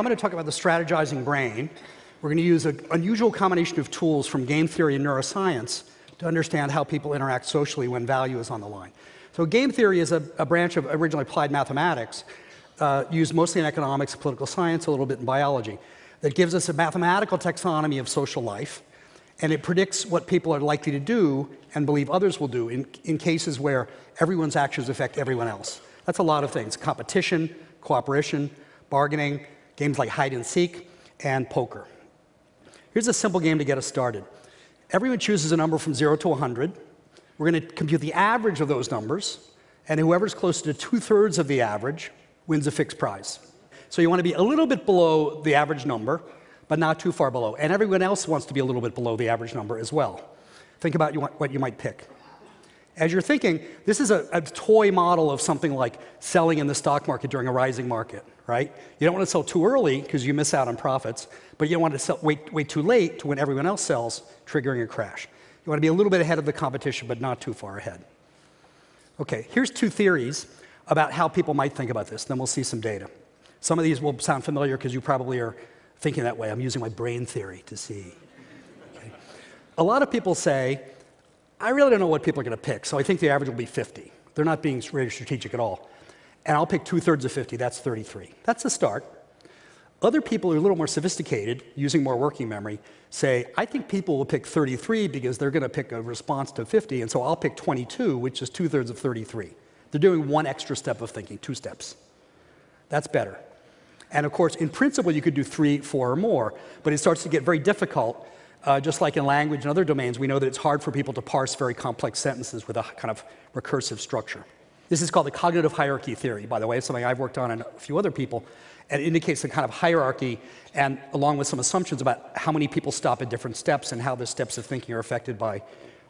I'm going to talk about the strategizing brain. We're going to use an unusual combination of tools from game theory and neuroscience to understand how people interact socially when value is on the line. So game theory is a, a branch of originally applied mathematics, uh, used mostly in economics, political science, a little bit in biology, that gives us a mathematical taxonomy of social life, and it predicts what people are likely to do and believe others will do in, in cases where everyone's actions affect everyone else. That's a lot of things, competition, cooperation, bargaining, games like hide and seek, and poker. Here's a simple game to get us started. Everyone chooses a number from 0 to 100. We're going to compute the average of those numbers, and whoever's close to two-thirds of the average wins a fixed prize. So you want to be a little bit below the average number, but not too far below. And everyone else wants to be a little bit below the average number as well. Think about what you might pick. As you're thinking, this is a, a, toy model of something like selling in the stock market during a rising market, right? You don't want to sell too early because you miss out on profits, but you don't want to sell, wait, wait too late to when everyone else sells, triggering a crash. You want to be a little bit ahead of the competition, but not too far ahead. Okay, here's two theories about how people might think about this. Then we'll see some data. Some of these will sound familiar because you probably are thinking that way. I'm using my brain theory to see. Okay. A lot of people say, I really don't know what people are going to pick, so I think the average will be 50. They're not being very strategic at all. And I'll pick two thirds of 50, that's 33. That's a start. Other people who are a little more sophisticated, using more working memory, say, I think people will pick 33 because they're going to pick a response to 50, and so I'll pick 22, which is two thirds of 33. They're doing one extra step of thinking, two steps. That's better. And of course, in principle, you could do three, four, or more, but it starts to get very difficult uh, just like in language and other domains, we know that it's hard for people to parse very complex sentences with a kind of recursive structure. This is called the cognitive hierarchy theory, by the way. It's something I've worked on and a few other people. And it indicates a kind of hierarchy, and along with some assumptions about how many people stop at different steps and how the steps of thinking are affected by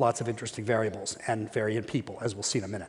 lots of interesting variables and vary in people, as we'll see in a minute.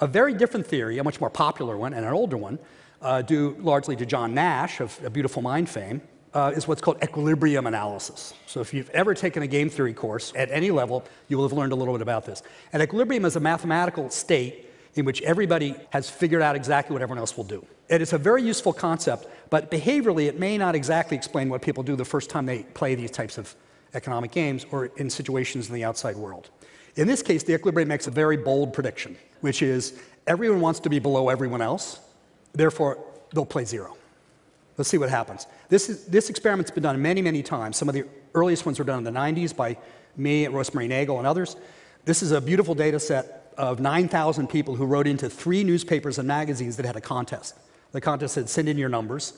A very different theory, a much more popular one and an older one, uh, due largely to John Nash of A Beautiful Mind fame, uh, is what's called equilibrium analysis. So if you've ever taken a game theory course at any level, you will have learned a little bit about this. And equilibrium is a mathematical state in which everybody has figured out exactly what everyone else will do. And it's a very useful concept, but behaviorally it may not exactly explain what people do the first time they play these types of economic games or in situations in the outside world. In this case, the equilibrium makes a very bold prediction, which is everyone wants to be below everyone else, therefore they'll play zero. Let's see what happens. This, is, this experiment's been done many, many times. Some of the earliest ones were done in the 90s by me and Rosemarie Nagel and others. This is a beautiful data set of 9,000 people who wrote into three newspapers and magazines that had a contest. The contest said, send in your numbers,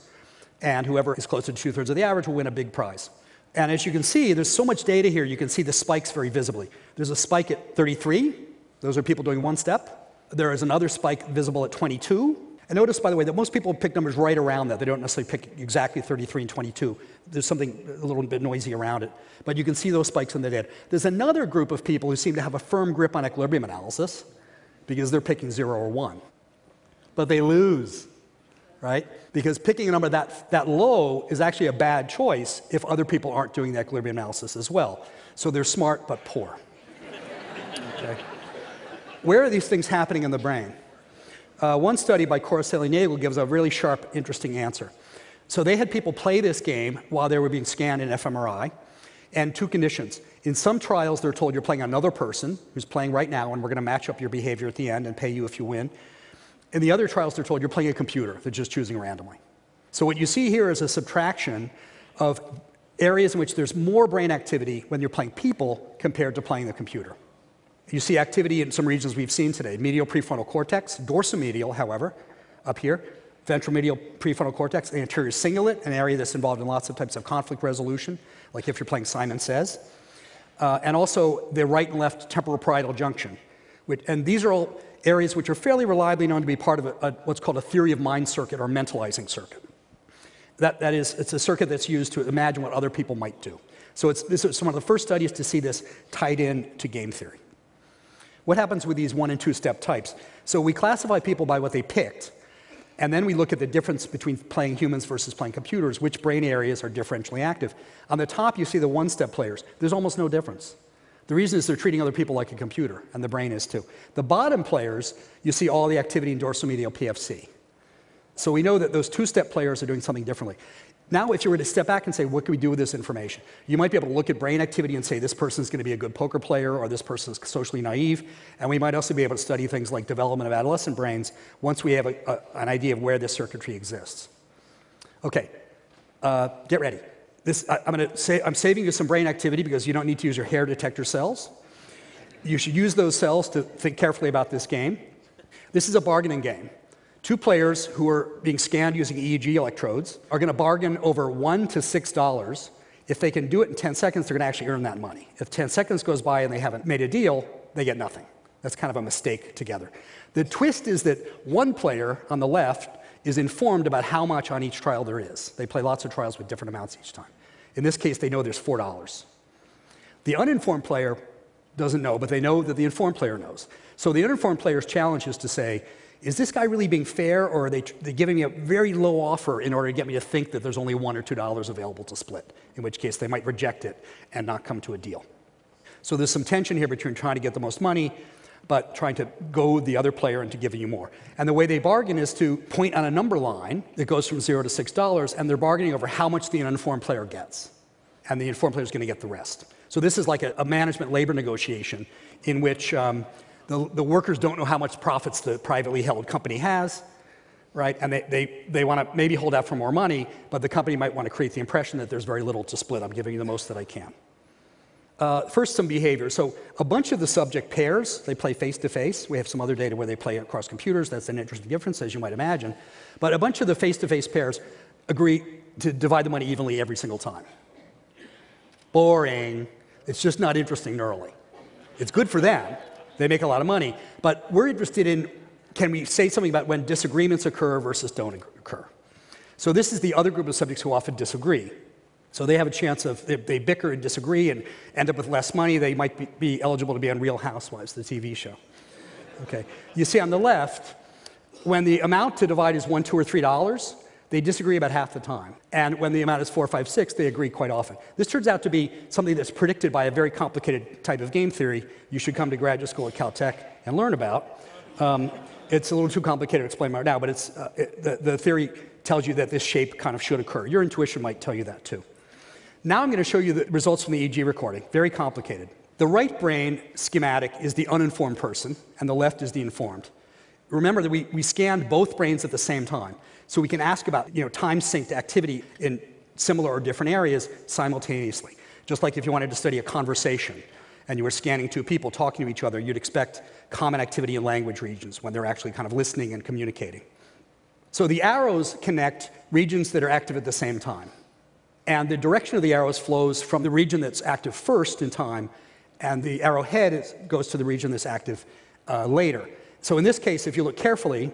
and whoever is closer to two-thirds of the average will win a big prize. And as you can see, there's so much data here, you can see the spikes very visibly. There's a spike at 33. Those are people doing one step. There is another spike visible at 22. And notice, by the way, that most people pick numbers right around that. They don't necessarily pick exactly 33 and 22. There's something a little bit noisy around it. But you can see those spikes in the data. There's another group of people who seem to have a firm grip on equilibrium analysis because they're picking 0 or 1. But they lose, right? Because picking a number that, that low is actually a bad choice if other people aren't doing the equilibrium analysis as well. So they're smart but poor. Okay. Where are these things happening in the brain? Uh, one study by Coricelli Nagel gives a really sharp, interesting answer. So they had people play this game while they were being scanned in fMRI, and two conditions. In some trials, they're told you're playing another person who's playing right now, and we're going to match up your behavior at the end and pay you if you win. In the other trials, they're told you're playing a computer that's just choosing randomly. So what you see here is a subtraction of areas in which there's more brain activity when you're playing people compared to playing the computer. You see activity in some regions we've seen today. Medial prefrontal cortex, dorsomedial, however, up here. Ventromedial prefrontal cortex, the anterior cingulate, an area that's involved in lots of types of conflict resolution, like if you're playing Simon Says. Uh, and also the right and left temporal parietal junction. Which, and these are all areas which are fairly reliably known to be part of a, a, what's called a theory of mind circuit or mentalizing circuit. That, that is, it's a circuit that's used to imagine what other people might do. So it's, this is one of the first studies to see this tied in to game theory. What happens with these one and two step types? So we classify people by what they picked, and then we look at the difference between playing humans versus playing computers, which brain areas are differentially active. On the top, you see the one step players. There's almost no difference. The reason is they're treating other people like a computer, and the brain is too. The bottom players, you see all the activity in dorsal medial PFC. So we know that those two-step players are doing something differently. Now, if you were to step back and say, what can we do with this information? You might be able to look at brain activity and say, this person's going to be a good poker player or this person's socially naive. And we might also be able to study things like development of adolescent brains once we have a, a, an idea of where this circuitry exists. Okay, uh, get ready. This, I, am going to say, I'm saving you some brain activity because you don't need to use your hair detector cells. You should use those cells to think carefully about this game. This is a bargaining game. Two players who are being scanned using EEG electrodes are going to bargain over one to six dollars. If they can do it in 10 seconds, they're going to actually earn that money. If 10 seconds goes by and they haven't made a deal, they get nothing. That's kind of a mistake together. The twist is that one player on the left is informed about how much on each trial there is. They play lots of trials with different amounts each time. In this case, they know there's $4. The uninformed player doesn't know, but they know that the informed player knows. So the uninformed player's challenge is to say, is this guy really being fair, or are they, giving me a very low offer in order to get me to think that there's only one or two dollars available to split, in which case they might reject it and not come to a deal. So there's some tension here between trying to get the most money, but trying to goad the other player into giving you more. And the way they bargain is to point on a number line that goes from zero to six dollars, and they're bargaining over how much the uninformed player gets. And the informed player is going to get the rest. So this is like a, a management labor negotiation in which um, the, the workers don't know how much profits the privately held company has, right? And they, they, they want to maybe hold out for more money, but the company might want to create the impression that there's very little to split. I'm giving you the most that I can. Uh, first, some behavior. So a bunch of the subject pairs, they play face-to-face. We have some other data where they play across computers. That's an interesting difference, as you might imagine. But a bunch of the face-to-face -face pairs agree to divide the money evenly every single time. Boring. It's just not interesting neurally. It's good for them, they make a lot of money. But we're interested in can we say something about when disagreements occur versus don't occur? So this is the other group of subjects who often disagree. So they have a chance of, they, they bicker and disagree and end up with less money. They might be, be eligible to be on Real Housewives, the TV show. Okay. You see on the left, when the amount to divide is one, two, or three dollars, they disagree about half the time. And when the amount is four, five, six, they agree quite often. This turns out to be something that's predicted by a very complicated type of game theory you should come to graduate school at Caltech and learn about. Um, it's a little too complicated to explain right now, but it's, uh, it, the, the theory tells you that this shape kind of should occur. Your intuition might tell you that too. Now I'm going to show you the results from the EEG recording. Very complicated. The right brain schematic is the uninformed person, and the left is the informed. Remember that we, we scanned both brains at the same time. So we can ask about you know, time synced activity in similar or different areas simultaneously. Just like if you wanted to study a conversation and you were scanning two people talking to each other, you'd expect common activity in language regions when they're actually kind of listening and communicating. So the arrows connect regions that are active at the same time. And the direction of the arrows flows from the region that's active first in time, and the arrowhead goes to the region that's active uh, later. So in this case, if you look carefully,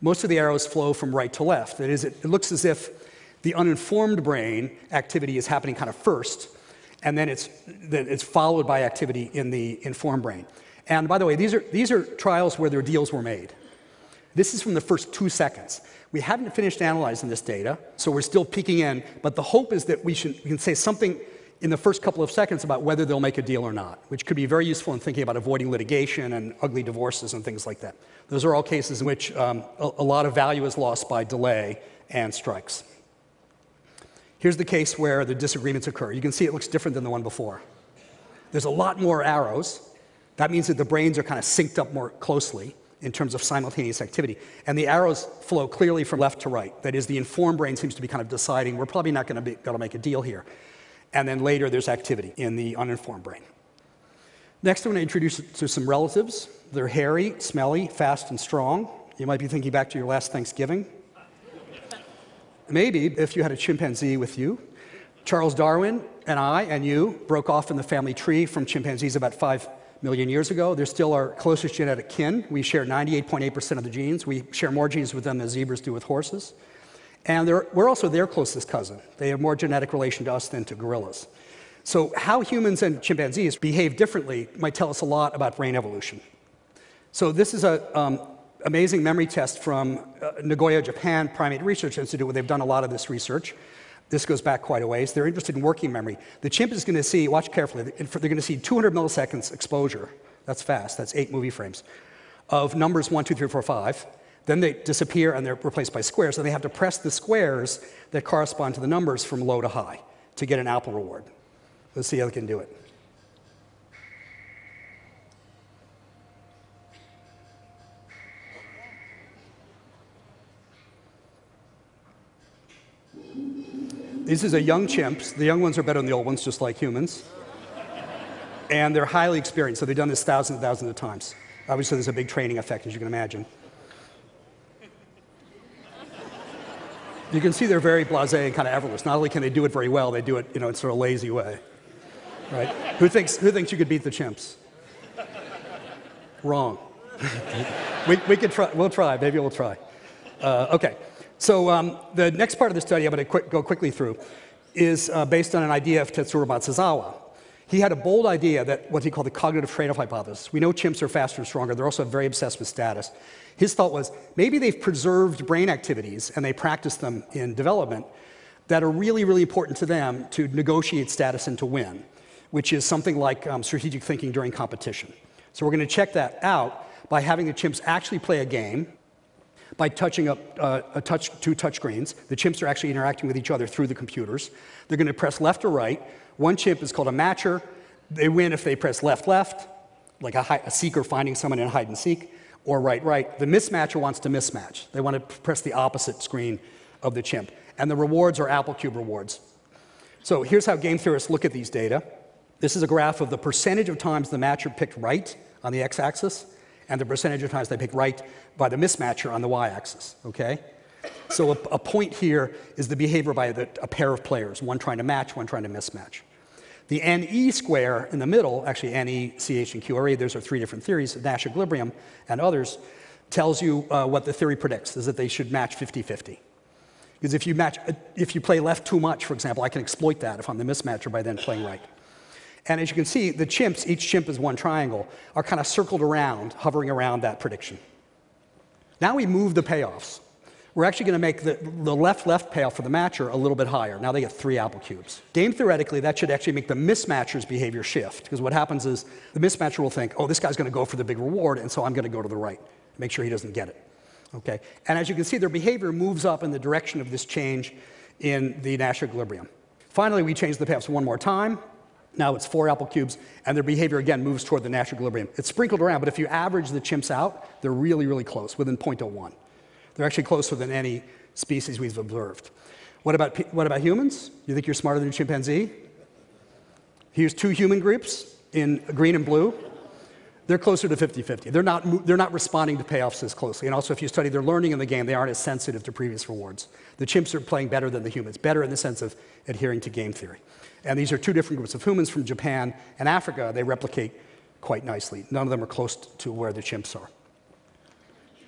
most of the arrows flow from right to left. That is, it, it looks as if the uninformed brain activity is happening kind of first, and then it's, it's followed by activity in the informed brain. And by the way, these are, these are trials where their deals were made. This is from the first two seconds. We haven't finished analyzing this data, so we're still peeking in, but the hope is that we, should, we can say something in the first couple of seconds about whether they'll make a deal or not, which could be very useful in thinking about avoiding litigation and ugly divorces and things like that. Those are all cases in which um, a, a lot of value is lost by delay and strikes. Here's the case where the disagreements occur. You can see it looks different than the one before. There's a lot more arrows. That means that the brains are kind of synced up more closely in terms of simultaneous activity. And the arrows flow clearly from left to right. That is, the informed brain seems to be kind of deciding, we're probably not going to to make a deal here. And then later, there's activity in the uninformed brain. Next, I'm going to introduce to some relatives. They're hairy, smelly, fast, and strong. You might be thinking back to your last Thanksgiving. Maybe if you had a chimpanzee with you. Charles Darwin and I and you broke off in the family tree from chimpanzees about five million years ago. They're still our closest genetic kin. We share 98.8% of the genes. We share more genes with them than zebras do with horses. And we're also their closest cousin. They have more genetic relation to us than to gorillas. So how humans and chimpanzees behave differently might tell us a lot about brain evolution. So this is an um, amazing memory test from uh, Nagoya, Japan Primate Research Institute, where they've done a lot of this research. This goes back quite a ways. They're interested in working memory. The chimp is going to see, watch carefully, they're going to see 200 milliseconds exposure. That's fast. That's eight movie frames of numbers one, two, three, four, five. Then they disappear and they're replaced by squares. So they have to press the squares that correspond to the numbers from low to high to get an apple reward. Let's see how they can do it. This is a young chimps. The young ones are better than the old ones, just like humans. And they're highly experienced, so they've done this thousands and thousands of times. Obviously, there's a big training effect, as you can imagine. You can see they're very blasé and kind of effortless. Not only can they do it very well, they do it, you know, in sort of a lazy way. Right? who, thinks, who thinks you could beat the chimps? Wrong. we, we could try. We'll try. Maybe we'll try. Uh, okay. So um, the next part of the study I'm going to quick, go quickly through is uh, based on an idea of Tetsuro Matsuzawa. He had a bold idea that what he called the cognitive trade-off hypothesis. We know chimps are faster and stronger. They're also very obsessed with status. His thought was maybe they've preserved brain activities and they practice them in development that are really, really important to them to negotiate status and to win, which is something like um, strategic thinking during competition. So we're going to check that out by having the chimps actually play a game by touching up uh, a touch, two touch screens. The chimps are actually interacting with each other through the computers. They're going to press left or right. One chimp is called a matcher. They win if they press left, left, like a, a seeker finding someone in hide and seek, or right, right. The mismatcher wants to mismatch. They want to press the opposite screen of the chimp. And the rewards are Apple Cube rewards. So here's how game theorists look at these data. This is a graph of the percentage of times the matcher picked right on the x-axis and the percentage of times they picked right by the mismatcher on the y-axis, okay? So a, a, point here is the behavior by the, a pair of players, one trying to match, one trying to mismatch. The NE square in the middle, actually NE, CH, and QRE, those are three different theories, Nash equilibrium and others, tells you uh, what the theory predicts, is that they should match 50-50. Because if you match, if you play left too much, for example, I can exploit that if I'm the mismatcher by then playing right. And as you can see, the chimps, each chimp is one triangle, are kind of circled around, hovering around that prediction. Now we move the payoffs. We're actually going to make the, the left-left payoff for the matcher a little bit higher. Now they get three apple cubes. Game theoretically, that should actually make the mismatcher's behavior shift, because what happens is the mismatcher will think, oh, this guy's going to go for the big reward, and so I'm going to go to the right, make sure he doesn't get it. Okay? And as you can see, their behavior moves up in the direction of this change in the Nash equilibrium. Finally, we change the payoffs one more time. Now it's four apple cubes, and their behavior again moves toward the Nash equilibrium. It's sprinkled around, but if you average the chimps out, they're really, really close, within 0.01. They're actually closer than any species we've observed. What about, what about humans? You think you're smarter than a chimpanzee? Here's two human groups in green and blue. They're closer to 50-50. They're not, they're not responding to payoffs as closely. And also, if you study their learning in the game, they aren't as sensitive to previous rewards. The chimps are playing better than the humans, better in the sense of adhering to game theory. And these are two different groups of humans from Japan and Africa. They replicate quite nicely. None of them are close to where the chimps are.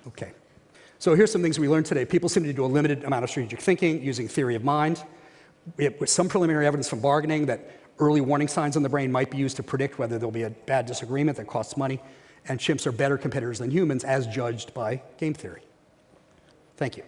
Okay. So here's some things we learned today. People seem to do a limited amount of strategic thinking using theory of mind. Have some preliminary evidence from bargaining that early warning signs in the brain might be used to predict whether there'll be a bad disagreement that costs money. And chimps are better competitors than humans as judged by game theory. Thank you.